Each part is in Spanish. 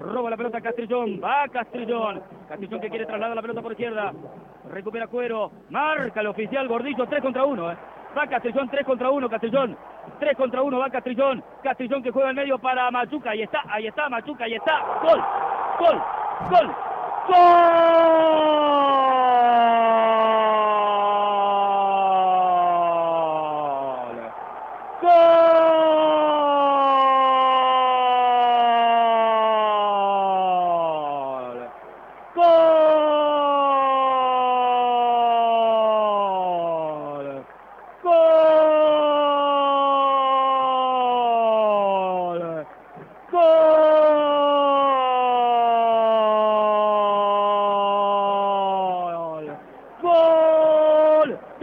Roba la pelota Castrillón. Va Castrillón. Castrillón que quiere trasladar la pelota por izquierda. Recupera Cuero. Marca el oficial Gordillo. 3 contra 1. Eh. Va Castrillón 3 contra 1. Castrillón. 3 contra 1. Va Castrillón. Castrillón que juega en medio para Machuca. Ahí está. Ahí está Machuca. Ahí está. Gol. Gol. Gol. ¡Gol! ¡Gol!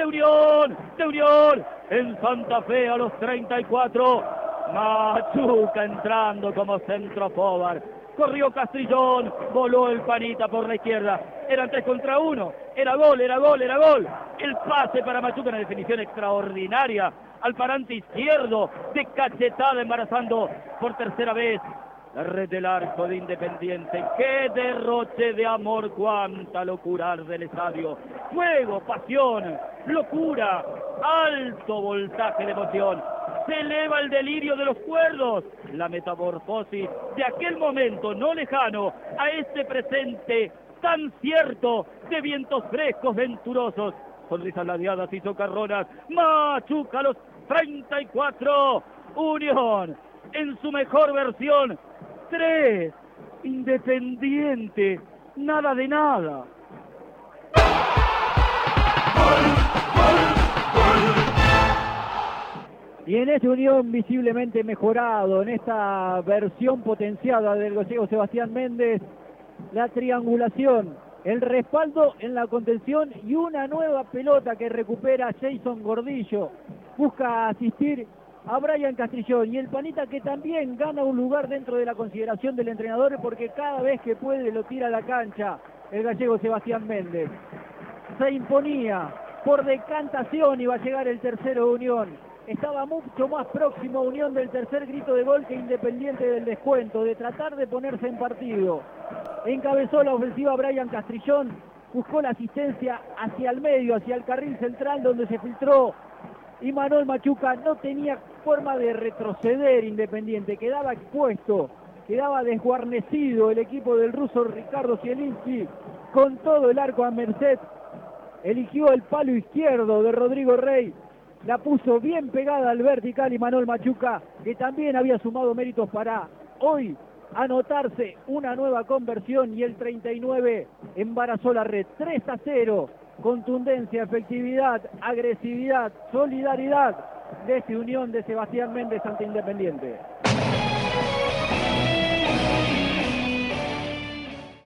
Unión! ¡De Unión! En Santa Fe a los 34. Machuca entrando como centro forward. Corrió Castrillón, voló el panita por la izquierda. Eran tres contra uno. Era gol, era gol, era gol. El pase para Machuca, una definición extraordinaria. Al parante izquierdo, de cachetada embarazando por tercera vez. Red del arco de Independiente. ¡Qué derroche de amor! ¡Cuánta locura del estadio! Fuego, pasión, locura, alto voltaje de emoción. Se eleva el delirio de los cuerdos. La metamorfosis de aquel momento no lejano a este presente tan cierto de vientos frescos, venturosos. Sonrisas ladeadas y socarronas. Machuca los 34. Unión en su mejor versión. Tres. Independiente. Nada de nada. Y en esta unión visiblemente mejorado, en esta versión potenciada del gallego Sebastián Méndez, la triangulación, el respaldo en la contención y una nueva pelota que recupera Jason Gordillo. Busca asistir a Brian Castrillón y el Panita que también gana un lugar dentro de la consideración del entrenador porque cada vez que puede lo tira a la cancha el gallego Sebastián Méndez. Se imponía por decantación va a llegar el tercero de Unión. Estaba mucho más próximo a Unión del tercer grito de gol que Independiente del descuento, de tratar de ponerse en partido. Encabezó la ofensiva Brian Castrillón, buscó la asistencia hacia el medio, hacia el carril central donde se filtró y Manuel Machuca no tenía forma de retroceder Independiente, quedaba expuesto, quedaba desguarnecido el equipo del ruso Ricardo Zielinski con todo el arco a merced. Eligió el palo izquierdo de Rodrigo Rey, la puso bien pegada al vertical y Manuel Machuca, que también había sumado méritos para hoy anotarse una nueva conversión y el 39 embarazó la red. 3 a 0, contundencia, efectividad, agresividad, solidaridad de esta unión de Sebastián Méndez ante Independiente.